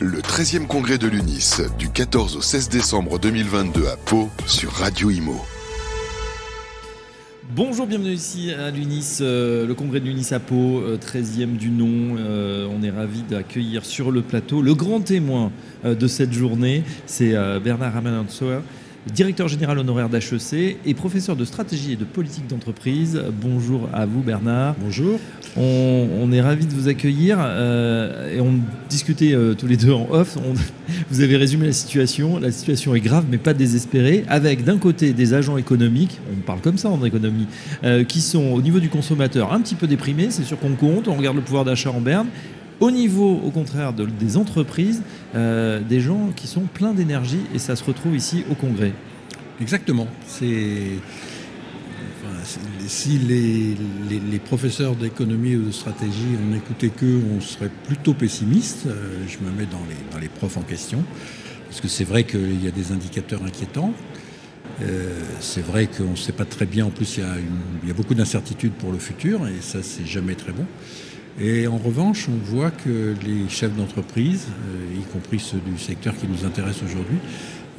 Le 13e congrès de l'UNIS du 14 au 16 décembre 2022 à Pau sur Radio Imo. Bonjour, bienvenue ici à l'UNIS, euh, le congrès de l'UNIS à Pau, 13e euh, du nom. Euh, on est ravis d'accueillir sur le plateau le grand témoin de cette journée, c'est Bernard Ramanantsoa, directeur général honoraire d'HEC et professeur de stratégie et de politique d'entreprise. Bonjour à vous Bernard. Bonjour. On, est ravis de vous accueillir euh, et on discutait euh, tous les deux en off. vous avez résumé la situation. La situation est grave mais pas désespérée avec d'un côté des agents économiques, on parle comme ça en économie, euh, qui sont au niveau du consommateur un petit peu déprimés, c'est sûr qu'on compte, on regarde le pouvoir d'achat en berne au niveau, au contraire, des entreprises, euh, des gens qui sont pleins d'énergie et ça se retrouve ici au Congrès. Exactement. Si les, professeurs d'économie ou de stratégie on qu'eux, on serait plutôt pessimiste. Euh, je me mets dans les, dans les profs en question, parce que c'est vrai qu'il y a des indicateurs inquiétants. Euh, c'est vrai qu'on ne sait pas très bien, en plus il y a, il y a beaucoup d'incertitudes pour le futur, et ça c'est jamais très bon. Et en revanche, on voit que les chefs d'entreprise, euh, y compris ceux du secteur qui nous intéresse aujourd'hui,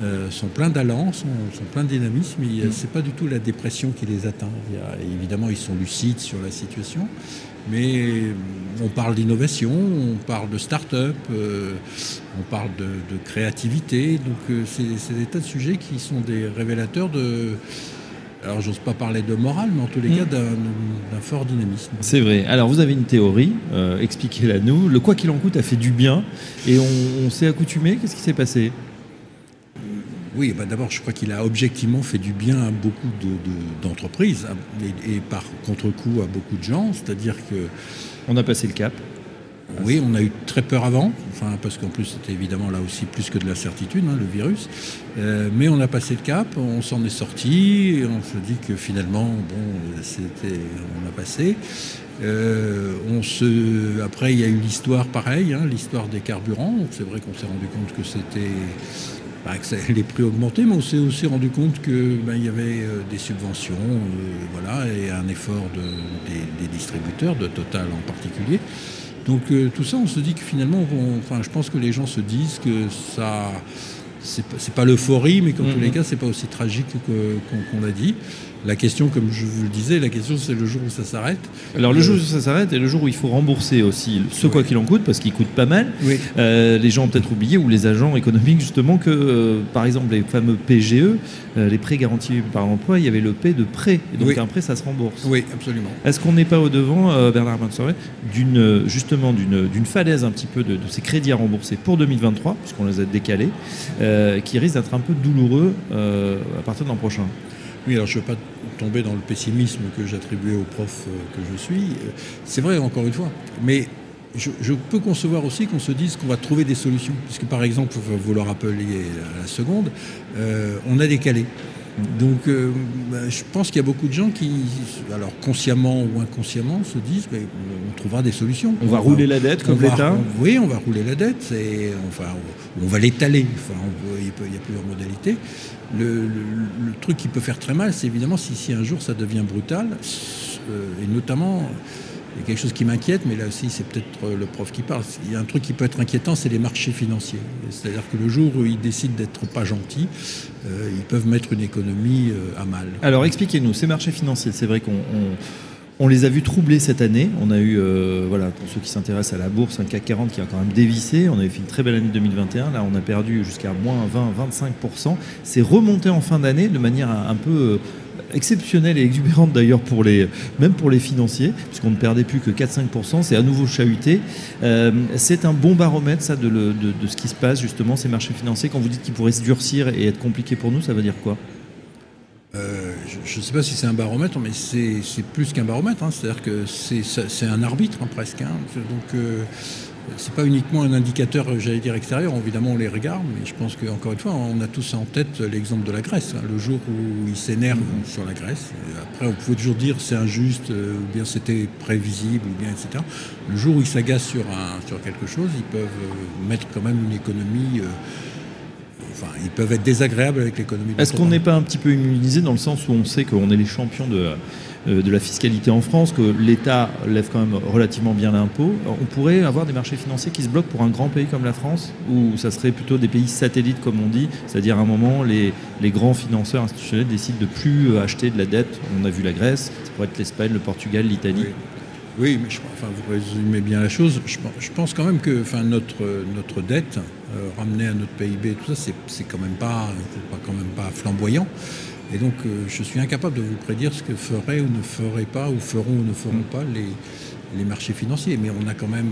euh, sont pleins d'allant, sont, pleins de dynamisme. Mm. Ce n'est pas du tout la dépression qui les atteint. évidemment, ils sont lucides sur la situation, mais on parle d'innovation, on parle de start-up, euh, on parle de, de créativité. Donc, c'est des tas de sujets qui sont des révélateurs de alors j'ose pas parler de morale, mais en tous les cas hmm. d'un fort dynamisme. C'est vrai. Alors vous avez une théorie, euh, expliquez-la nous. Le quoi qu'il en coûte a fait du bien et on, s'est accoutumé. Qu'est-ce qui s'est passé? Oui, bah d'abord, je crois qu'il a objectivement fait du bien à beaucoup d'entreprises et, et, par contre-coup à beaucoup de gens. C'est-à-dire que. On a passé le cap. Oui, on a eu très peur avant, enfin, parce qu'en plus c'était évidemment là aussi plus que de l'incertitude, hein, le virus. Euh, mais on a passé le cap, on s'en est sorti, on se dit que finalement, bon, c'était, on a passé. Euh, on se, après, il y a eu l'histoire pareil, hein, l'histoire des carburants. C'est vrai qu'on s'est rendu compte que c'était bah, que les prix augmentaient, mais on s'est aussi rendu compte qu'il bah, y avait euh, des subventions, voilà, et un effort des, distributeurs, de Total en particulier. Donc euh, tout ça, on se dit que finalement, enfin, je pense que les gens se disent que ça, c'est pas, pas l'euphorie, mais qu'en tous les mm-hmm. cas, c'est pas aussi tragique qu'on l'a dit. La question, comme je vous le disais, la question c'est le jour où ça s'arrête. Alors le jour où ça s'arrête et le jour où il faut rembourser aussi ce quoi qu'il en coûte, parce qu'il coûte pas mal. Euh, les gens ont peut-être oublié, ou les agents économiques justement, que euh, par exemple les fameux PGE, euh, les prêts garantis par l'emploi, il y avait le P de prêt. Et donc un prêt, ça se rembourse. Oui, absolument. Est-ce qu'on n'est pas au-devant, Bernard Mansoret, d'une, justement d'une falaise un petit peu de, de, ces crédits à rembourser pour 2023, puisqu'on les a décalés, qui risque d'être un peu douloureux à partir de l'an prochain? Oui, alors je ne veux pas tomber dans le pessimisme que j'attribuais au prof euh, que je suis. C'est vrai, encore une fois. Mais je, peux concevoir aussi qu'on se dise qu'on va trouver des solutions. Puisque par exemple, vous le rappeliez à la seconde, euh, on a décalé. Donc euh, bah, je pense qu'il y a beaucoup de gens qui, alors consciemment ou inconsciemment, se disent on trouvera des solutions. On, va, rouler la dette comme l'État? Oui, on va rouler la dette, et, enfin, on, va l'étaler. Enfin, il, y a plusieurs modalités. Le, truc qui peut faire très mal, c'est évidemment si, un jour ça devient brutal, euh, et notamment, il y a quelque chose qui m'inquiète, mais là aussi c'est peut-être le prof qui parle. Il y a un truc qui peut être inquiétant, c'est les marchés financiers. C'est-à-dire que le jour où ils décident d'être pas gentils, euh, ils peuvent mettre une économie euh, à mal. Alors expliquez-nous, ces marchés financiers, c'est vrai qu'on on les a vus troubler cette année. On a eu, euh, voilà, pour ceux qui s'intéressent à la bourse, un CAC 40 qui a quand même dévissé. On avait fait une très belle année 2021. Là, on a perdu jusqu'à moins 20-25%. C'est remonté en fin d'année de manière un, peu euh, exceptionnelle et exubérante d'ailleurs pour les même pour les financiers puisqu'on ne perdait plus que 4-5% c'est à nouveau chahuté euh, c'est un bon baromètre ça de, de, ce qui se passe justement ces marchés financiers quand vous dites qu'ils pourraient se durcir et être compliqués pour nous ça veut dire quoi? Euh, je ne sais pas si c'est un baromètre, mais c'est plus qu'un baromètre. Hein. C'est-à-dire que c'est un arbitre hein, presque. Hein. Donc euh, c'est pas uniquement un indicateur, j'allais dire extérieur. Évidemment, on les regarde, mais je pense qu'encore une fois, on a tous en tête l'exemple de la Grèce. Le jour où ils s'énervent mm-hmm. sur la Grèce. Après, on pouvait toujours dire c'est injuste, euh, ou bien c'était prévisible, ou bien etc. Le jour où ils s'agacent sur, sur quelque chose, ils peuvent mettre quand même une économie enfin, ils peuvent être désagréables avec l'économie. Est-ce qu'on n'est pas un petit peu immunisé dans le sens où on sait qu'on est les champions de, euh, de la fiscalité en France, que l'État lève quand même relativement bien l'impôt? On pourrait avoir des marchés financiers qui se bloquent pour un grand pays comme la France, ou ça serait plutôt des pays satellites, comme on dit, c'est-à-dire à un moment, les, les grands financeurs institutionnels décident de plus acheter de la dette. On a vu la Grèce, ça pourrait être l'Espagne, le Portugal, l'Italie. Oui. Mais je, enfin, vous résumez bien la chose. Je, pense quand même que enfin, notre, notre dette euh, ramenée à notre PIB, tout ça, c'est quand même pas, pas, quand même pas flamboyant. Et donc, euh, je suis incapable de vous prédire ce que feraient ou ne feraient pas, ou feront ou ne feront pas les, les marchés financiers. Mais on a quand même,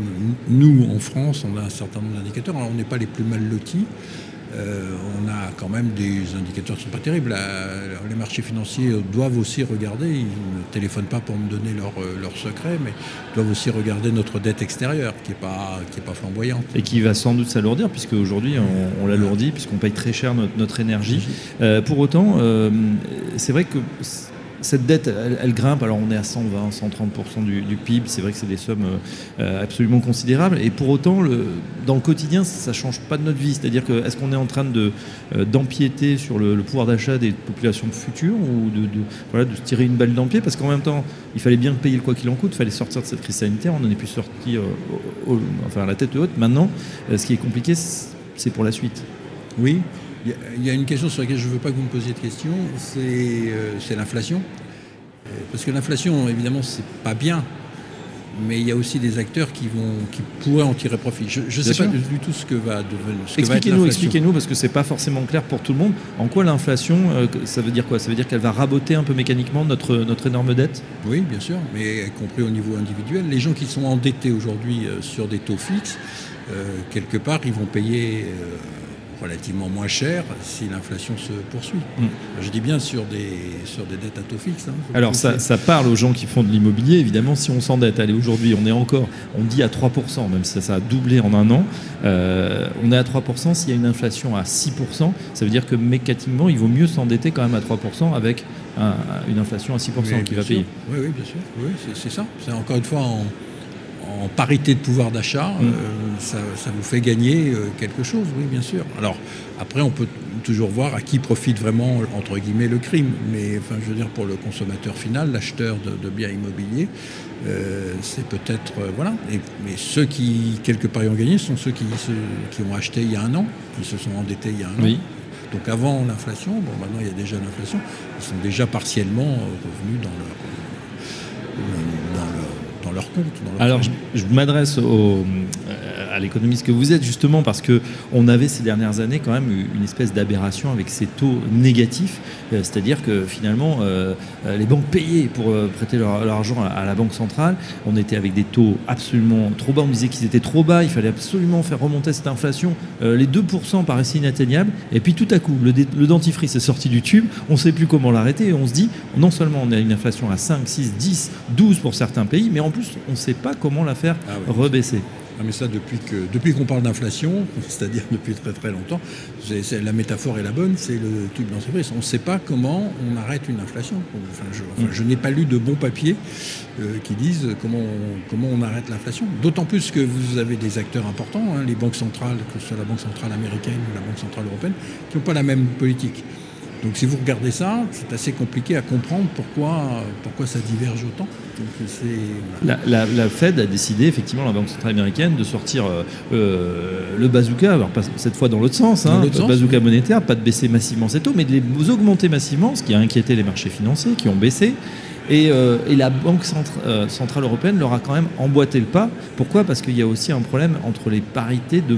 nous, en France, on a un certain nombre d'indicateurs. Alors, on n'est pas les plus mal lotis. Euh, on a quand même des indicateurs qui ne sont pas terribles. les marchés financiers doivent aussi regarder, ils ne téléphonent pas pour me donner leur, euh, leur secret, mais doivent aussi regarder notre dette extérieure qui n'est pas, qui est pas flamboyante. Et qui va sans doute s'alourdir, puisque aujourd'hui on, on l'alourdit, puisqu'on paye très cher notre, énergie. Euh, pour autant, c'est vrai que cette dette, elle, grimpe. Alors on est à 120, 130% du, PIB. C'est vrai que c'est des sommes euh, absolument considérables. Et pour autant, dans le quotidien, ça ne change pas de notre vie. C'est-à-dire que est-ce qu'on est en train de, euh, d'empiéter sur le, pouvoir d'achat des populations futures ou de, se tirer une balle dans le pied? Parce qu'en même temps, il fallait bien payer le quoi qu'il en coûte. Il fallait sortir de cette crise sanitaire. On n'en est plus sorti euh, enfin, à la tête haute. Maintenant, ce qui est compliqué, c'est pour la suite. Oui, il y a une question sur laquelle je ne veux pas que vous me posiez de questions, c'est euh, l'inflation. Euh, parce que l'inflation, évidemment, c'est pas bien, mais il y a aussi des acteurs qui, vont, qui pourraient en tirer profit. Je ne sais pas du tout ce que va devenir. Expliquez-nous, expliquez-nous, parce que c'est pas forcément clair pour tout le monde. En quoi l'inflation, euh, ça veut dire quoi? Ça veut dire qu'elle va raboter un peu mécaniquement notre, notre énorme dette? Oui, bien sûr, mais y compris au niveau individuel. Les gens qui sont endettés aujourd'hui sur des taux fixes, quelque part, ils vont payer relativement moins cher si l'inflation se poursuit. Mm. Je dis bien sur des, sur des dettes à taux fixe. Hein, Alors ça, ça, parle aux gens qui font de l'immobilier, évidemment, si on s'endette, allez, aujourd'hui on est encore, on dit à 3%, même si ça, a doublé en un an, euh, on est à 3%, s'il y a une inflation à 6%, ça veut dire que mécaniquement, il vaut mieux s'endetter quand même à 3% avec une inflation à 6% qui va payer. Oui, oui, bien sûr, oui, c'est ça. C'est encore une fois en en parité de pouvoir d'achat, mm. euh, ça, vous fait gagner euh, quelque chose, oui, bien sûr. Alors, après, on peut toujours voir à qui profite vraiment, entre guillemets, le crime. Mais, enfin, je veux dire, pour le consommateur final, l'acheteur de, biens immobiliers, euh, c'est peut-être. voilà. mais ceux qui, quelque part, y ont gagné, sont ceux qui, qui ont acheté il y a un an, qui se sont endettés il y a un an. Donc avant l'inflation, bon maintenant il y a déjà l'inflation, ils sont déjà partiellement revenus dans leur, leur compte. Alors, je, m'adresse au, à l'économiste que vous êtes, justement parce que on avait ces dernières années quand même une espèce d'aberration avec ces taux négatifs, euh, c'est-à-dire que finalement euh, les banques payaient pour euh, prêter leur, argent à, la banque centrale. On était avec des taux absolument trop bas. On disait qu'ils étaient trop bas. Il fallait absolument faire remonter cette inflation. les 2% paraissaient inatteignables. Et puis tout à coup, le, dentifrice est sorti du tube. On ne sait plus comment l'arrêter. Et on se dit, non seulement on a une inflation à 5, 6, 10, 12 pour certains pays, mais en plus on ne sait pas comment la faire ah rebaisser. Ah, mais ça, depuis qu'on parle d'inflation, c'est-à-dire depuis très très longtemps, la métaphore est la bonne, c'est le tube d'entreprise. On ne sait pas comment on arrête une inflation. je, n'ai pas lu de bons papiers euh, qui disent comment on, comment on arrête l'inflation. D'autant plus que vous avez des acteurs importants, hein, les banques centrales, que ce soit la Banque centrale américaine ou la Banque centrale européenne, qui n'ont pas la même politique. Donc si vous regardez ça, c'est assez compliqué à comprendre pourquoi, pourquoi ça diverge autant. la, Fed a décidé, effectivement, la Banque centrale américaine, de sortir euh, euh, le bazooka, alors pas cette fois dans l'autre sens, hein, le bazooka monétaire, pas de baisser massivement ces taux, mais de les augmenter massivement, ce qui a inquiété les marchés financiers qui ont baissé. Euh, et, la Banque euh, Centrale Européenne leur a quand même emboîté le pas. Pourquoi? Parce qu'il y a aussi un problème entre les parités de,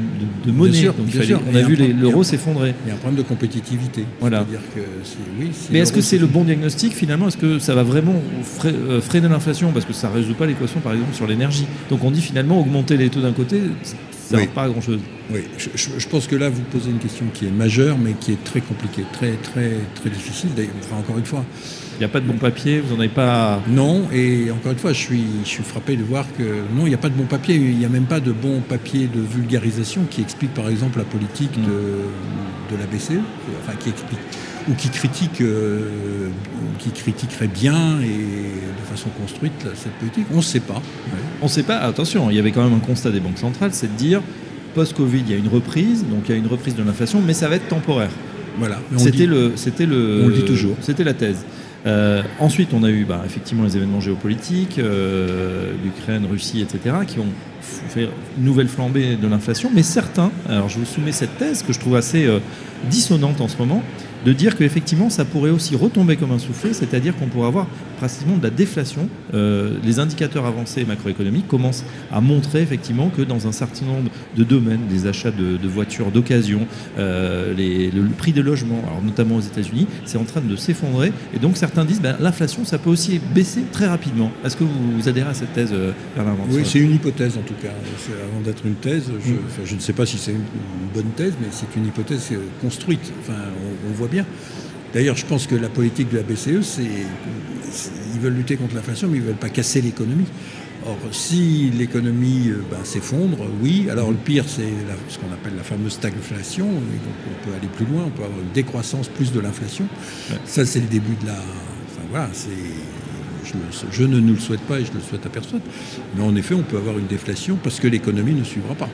monnaie. on a vu l'euro s'effondrer. Il y a un problème de compétitivité. Voilà. Mais est-ce que c'est le bon diagnostic finalement? Est-ce que ça va vraiment euh, freiner l'inflation? Parce que ça ne résout pas l'équation par exemple sur l'énergie. Donc on dit finalement augmenter les taux d'un côté, ça ne pas à grand-chose. Oui, je, pense que là vous posez une question qui est majeure mais qui est très compliquée, très, très, très difficile. Enfin, encore une fois, il n'y a pas de bon papier, vous n'en avez pas. Non, et encore une fois, je suis, je suis frappé de voir que non, il n'y a pas de bon papier. Il n'y a même pas de bon papier de vulgarisation qui explique par exemple la politique de, de la BCE, enfin qui explique ou qui critique, euh, qui critiquerait bien et de façon construite cette politique. On ne sait pas. On ne sait pas. Attention, il y avait quand même un constat des banques centrales, c'est de dire post-Covid, il y a une reprise, donc il y a une reprise de l'inflation, mais ça va être temporaire. Voilà. C'était le, c'était le, On le dit toujours. C'était la thèse. Euh, ensuite, on a eu bah, effectivement les événements géopolitiques, euh, l'Ukraine, Russie, etc., qui ont fait une nouvelle flambée de l'inflation. Mais certains, alors je vous soumets cette thèse que je trouve assez euh, dissonante en ce moment, de dire qu'effectivement ça pourrait aussi retomber comme un soufflet, c'est-à-dire qu'on pourrait avoir pratiquement de la déflation. Euh, les indicateurs avancés macroéconomiques commencent à montrer effectivement que dans un certain nombre de domaines, les achats de, voitures d'occasion, euh, le, prix des logements, alors notamment aux États-Unis, c'est en train de s'effondrer. Et donc certains disent ben, l'inflation, ça peut aussi baisser très rapidement. Est-ce que vous, adhérez à cette thèse, euh, Bernard Oui, c'est une hypothèse en tout cas. C'est- Avant d'être une thèse, je, enfin, je ne sais pas si c'est une, bonne thèse, mais c'est une hypothèse euh, construite. Enfin, on, on voit bien. D'ailleurs, je pense que la politique de la BCE, c'est c'est- ils veulent lutter contre l'inflation, mais ils ne veulent pas casser l'économie. Or, si l'économie euh, ben, s'effondre, oui. Alors, le pire, c'est ce qu'on appelle la fameuse stagflation. Et donc, on peut aller plus loin, on peut avoir une décroissance plus de l'inflation. Ouais. Ça, c'est le début de la. Enfin, voilà, c'est. Je, ne nous le souhaite pas et je ne le souhaite à personne. Mais en effet, on peut avoir une déflation parce que l'économie ne suivra pas.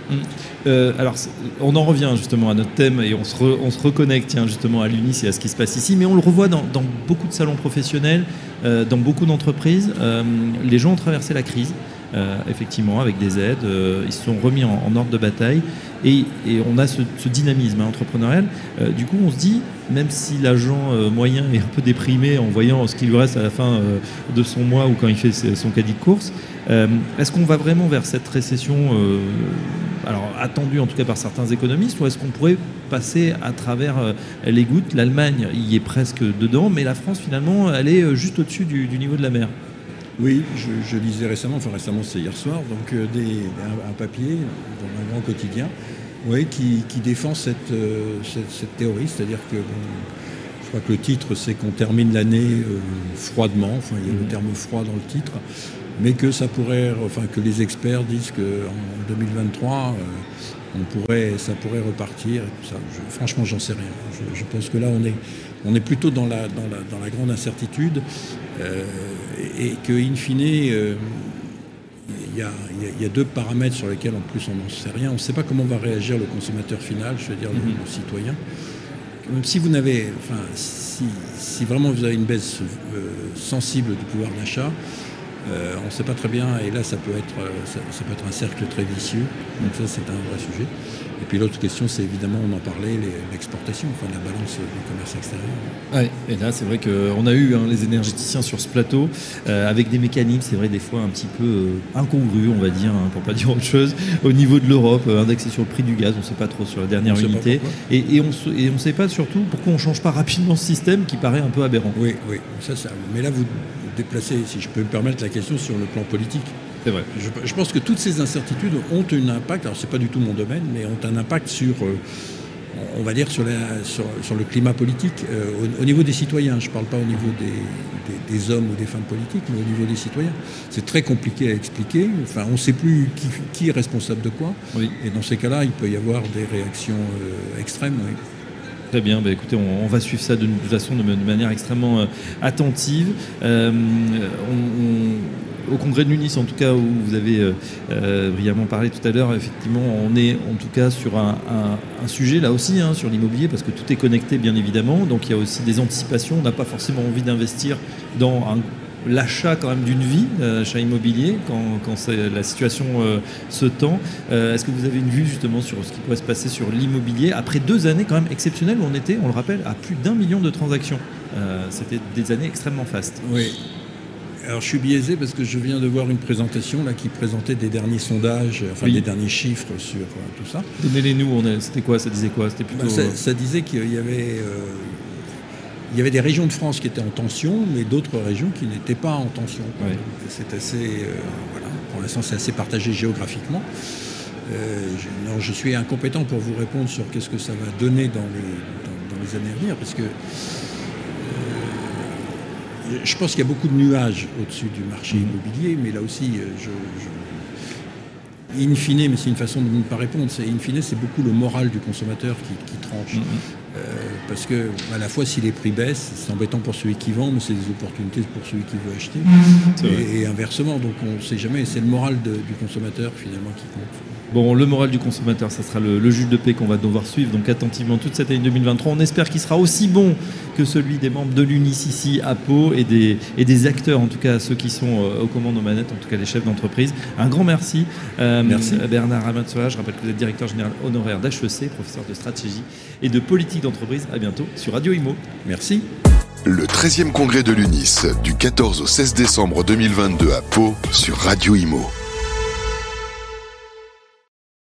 Euh, alors, on en revient justement à notre thème et on se, re- on se reconnecte justement à l'UNIS et à ce qui se passe ici, mais on le revoit dans, dans beaucoup de salons professionnels, euh, dans beaucoup d'entreprises. Euh, les gens ont traversé la crise, euh, effectivement, avec des aides, euh, ils se sont remis en, ordre de bataille et, on a ce, dynamisme hein, entrepreneurial. Euh, du coup, on se dit, même si l'agent moyen est un peu déprimé en voyant ce qu'il lui reste à la fin de son mois ou quand il fait son caddie de course, est-ce qu'on va vraiment vers cette récession attendue en tout cas par certains économistes ou est-ce qu'on pourrait passer à travers les gouttes? L'Allemagne y est presque dedans, mais la France finalement elle est juste au-dessus du niveau de la mer. Oui, je, je lisais récemment, enfin récemment c'est hier soir, donc euh, des, un, un papier dans un grand quotidien oui, qui, qui défend cette, euh, cette, cette théorie, c'est-à-dire que bon, je crois que le titre c'est qu'on termine l'année euh, froidement, enfin il y a le Mhm. terme froid dans le titre, mais que ça pourrait, enfin que les experts disent qu'en 2023 euh, on pourrait, ça pourrait repartir et tout ça. Je- franchement, j'en sais rien. Je, je pense que là, on est, on est plutôt dans la, dans la, dans la grande incertitude euh, et, et que, in fine, euh, il y, a, il y a- il y a deux paramètres sur lesquels, en plus, on n'en sait rien. On ne sait pas comment va réagir le consommateur final, je veux dire le- Mhm. le, citoyen. Même si vous n'avez, enfin, si, si vraiment vous avez une baisse euh, sensible du pouvoir d'achat, euh, on ne sait pas très bien, et là ça peut être, euh, ça, ça peut être un cercle très vicieux. Donc ça c'est un vrai sujet. Et puis l'autre question, c'est évidemment, on en parlait, l'exportation, enfin la balance du commerce extérieur. Ouais, et là, c'est vrai qu'on a eu hein, les énergéticiens sur ce plateau euh, avec des mécanismes, c'est vrai, des fois un petit peu euh, incongrus, on va dire, hein, pour pas dire autre chose, au niveau de l'Europe, euh, indexé sur le prix du gaz, on ne sait pas trop sur la dernière On unité. pourquoi. Et, et on se- et on ne sait pas surtout pourquoi on ne change pas rapidement ce système qui paraît un peu aberrant. Oui, oui, ça, ça. Mais là, vous déplacez, si je peux me permettre, la question sur le plan politique. C'est vrai. Je, je pense que toutes ces incertitudes ont un impact, alors c'est pas du tout mon domaine, mais ont un impact sur, euh, on va dire, sur, la- sur, sur le climat politique, euh, au, au niveau des citoyens. Je ne parle pas au niveau des, des- des hommes ou des femmes politiques, mais au niveau des citoyens. C'est très compliqué à expliquer. Enfin, on ne sait plus qui, qui est responsable de quoi. Oui. Et dans ces cas-là, il peut y avoir des réactions euh, extrêmes. oui. Très bien, bah, écoutez, on, va suivre ça de, toute façon de, manière extrêmement euh, attentive. Euh, au congrès de l'UNIS, en tout cas, où vous avez euh, euh, brillamment parlé tout à l'heure, effectivement, on est en tout cas sur un sujet là aussi, hein, sur l'immobilier, parce que tout est connecté, bien évidemment. Donc il y a aussi des anticipations. On n'a pas forcément envie d'investir dans un l'achat quand même d'une vie, euh, achat immobilier, quand, la situation euh, se tend. Euh, Est-ce que vous avez une vue justement sur ce qui pourrait se passer sur l'immobilier après deux années quand même exceptionnelles où on était, on le rappelle, à plus d'un million de transactions? Euh, C'était des années extrêmement fastes. Oui. Alors je suis biaisé parce que je viens de voir une présentation là qui présentait des derniers sondages, enfin Oui. des derniers chiffres sur euh, tout ça. Donnez-les nous, on est- c'était quoi? Ça disait quoi? C'était plutôt. Bah, ça, euh, ça disait qu'il y avait, euh, il y avait des régions de France qui étaient en tension, mais d'autres régions qui n'étaient pas en tension. Ouais. C'est assez, euh, voilà. Pour l'instant, c'est assez partagé géographiquement. Euh, je, non, je suis incompétent pour vous répondre sur qu'est-ce que ça va donner dans les, dans, dans les années à venir, parce que euh, je pense qu'il y a beaucoup de nuages au-dessus du marché immobilier, mais là aussi, je, je- in fine, mais c'est une façon de ne pas répondre, c'est in fine, c'est beaucoup le moral du consommateur qui, qui tranche. Mhm. Euh, parce que à la fois si les prix baissent, c'est embêtant pour celui qui vend, mais c'est des opportunités pour celui qui veut acheter. Et, et inversement, donc on ne sait jamais, c'est le moral de- du consommateur finalement qui compte. Bon, le moral du consommateur, ça sera le, juge de paix qu'on va devoir suivre donc attentivement toute cette année 2023. On espère qu'il sera aussi bon que celui des membres de l'UNIS ici à Pau et des, et des acteurs, en tout cas ceux qui sont euh, aux commandes aux manettes, en tout cas les chefs d'entreprise. Un grand merci. Euh, merci. Bernard Ramatsoa, je rappelle que vous êtes directeur général honoraire d'HEC, professeur de stratégie et de politique d'entreprise. À bientôt sur Radio Imo. Merci. Le 13e congrès de l'UNIS du 14 au 16 décembre 2022 à Pau sur Radio Imo.